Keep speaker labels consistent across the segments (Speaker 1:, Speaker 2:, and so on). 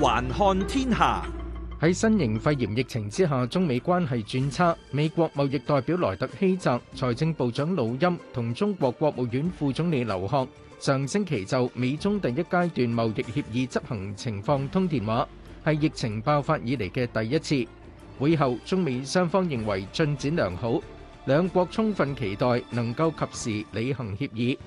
Speaker 1: 环看天下
Speaker 2: 喺新型肺炎疫情之下，中美关系转差。美国贸易代表莱特希泽、财政部长鲁钦同中国国务院副总理刘鹤上星期就美中第一阶段贸易协议执行情况通电话，系疫情爆发以嚟嘅第一次。会后，中美双方认为进展良好。兩國充分期待能夠及時履行協議。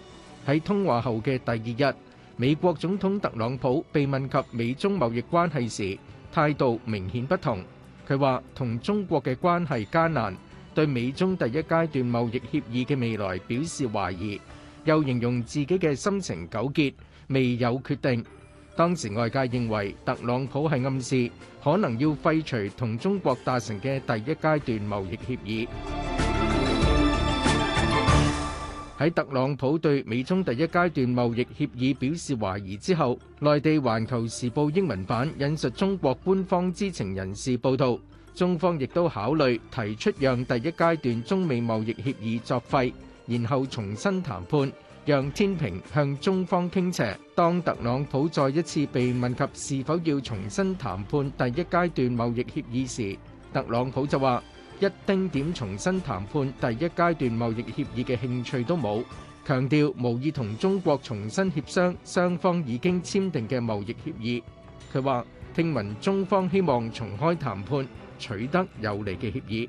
Speaker 2: 喺通話後嘅第二日，美國總統特朗普被問及美中貿易關係時，態度明顯不同。佢話同中國嘅關係艱難，對美中第一階段貿易協議嘅未來表示懷疑，又形容自己嘅心情糾結，未有決定。當時外界認為特朗普係暗示可能要廢除同中國達成嘅第一階段貿易協議。喺特朗普對美中第一階段貿易協議表示懷疑之後，內地《環球時報》英文版引述中國官方知情人士報道，中方亦都考慮提出讓第一階段中美貿易協議作廢，然後重新談判，讓天平向中方傾斜。當特朗普再一次被問及是否要重新談判第一階段貿易協議時，特朗普就話。一丁點重新談判第一階段貿易協議嘅興趣都冇，強調無意同中國重新協商雙方已經簽訂嘅貿易協議。佢話聽聞中方希望重開談判，取得有利嘅協議。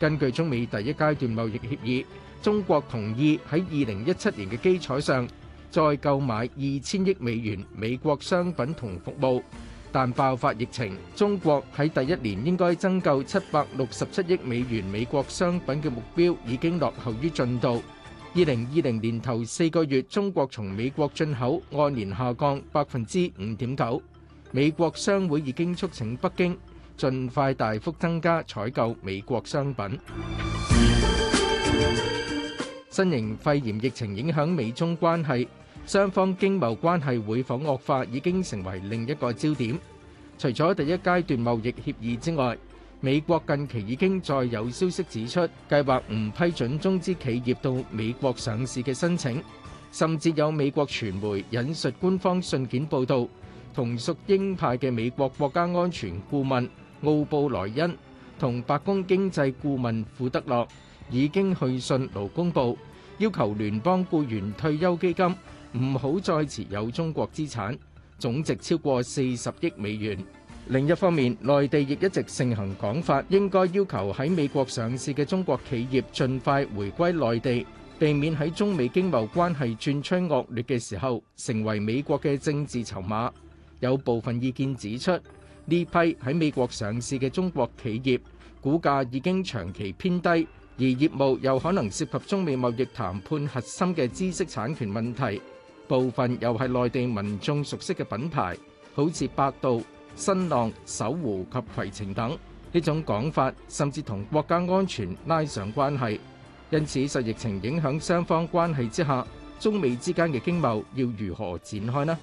Speaker 2: 根據中美第一階段貿易協議，中國同意喺二零一七年嘅基礎上，再購買二千億美元美國商品同服務。但爆發疫情，中國喺第一年應該增购七百六十七億美元美國商品嘅目標已經落后於進度。二零二零年頭四個月，中國從美國進口按年下降百分之五點九。美國商會已經促請北京尽快大幅增加採購美國商品。新型肺炎疫情影響美中關係。雙方經貿關係會否惡化已經成為另一個焦點。除咗第一階段貿易協議之外，美國近期已經再有消息指出，計劃唔批准中資企業到美國上市嘅申請。甚至有美國傳媒引述官方信件報道，同屬英派嘅美國國家安全顧問奧布萊恩同白宮經濟顧問庫德洛已經去信勞工部，要求聯邦雇員退休基金。唔好再持有中国资产，总值超过四十亿美元。另一方面，内地亦一直盛行讲法，应该要求喺美国上市嘅中国企业尽快回归内地，避免喺中美经贸关系转趋恶劣嘅时候，成为美国嘅政治筹码。有部分意见指出，呢批喺美国上市嘅中国企业股价已经长期偏低，而業務又可能涉及中美貿易談判核心嘅知識產權問題。部分又係內地民眾熟悉嘅品牌，好似百度、新浪、搜狐及携程等。呢種講法甚至同國家安全拉上關係。因此，受疫情影響，雙方關係之下，中美之間嘅經貿要如何展開呢？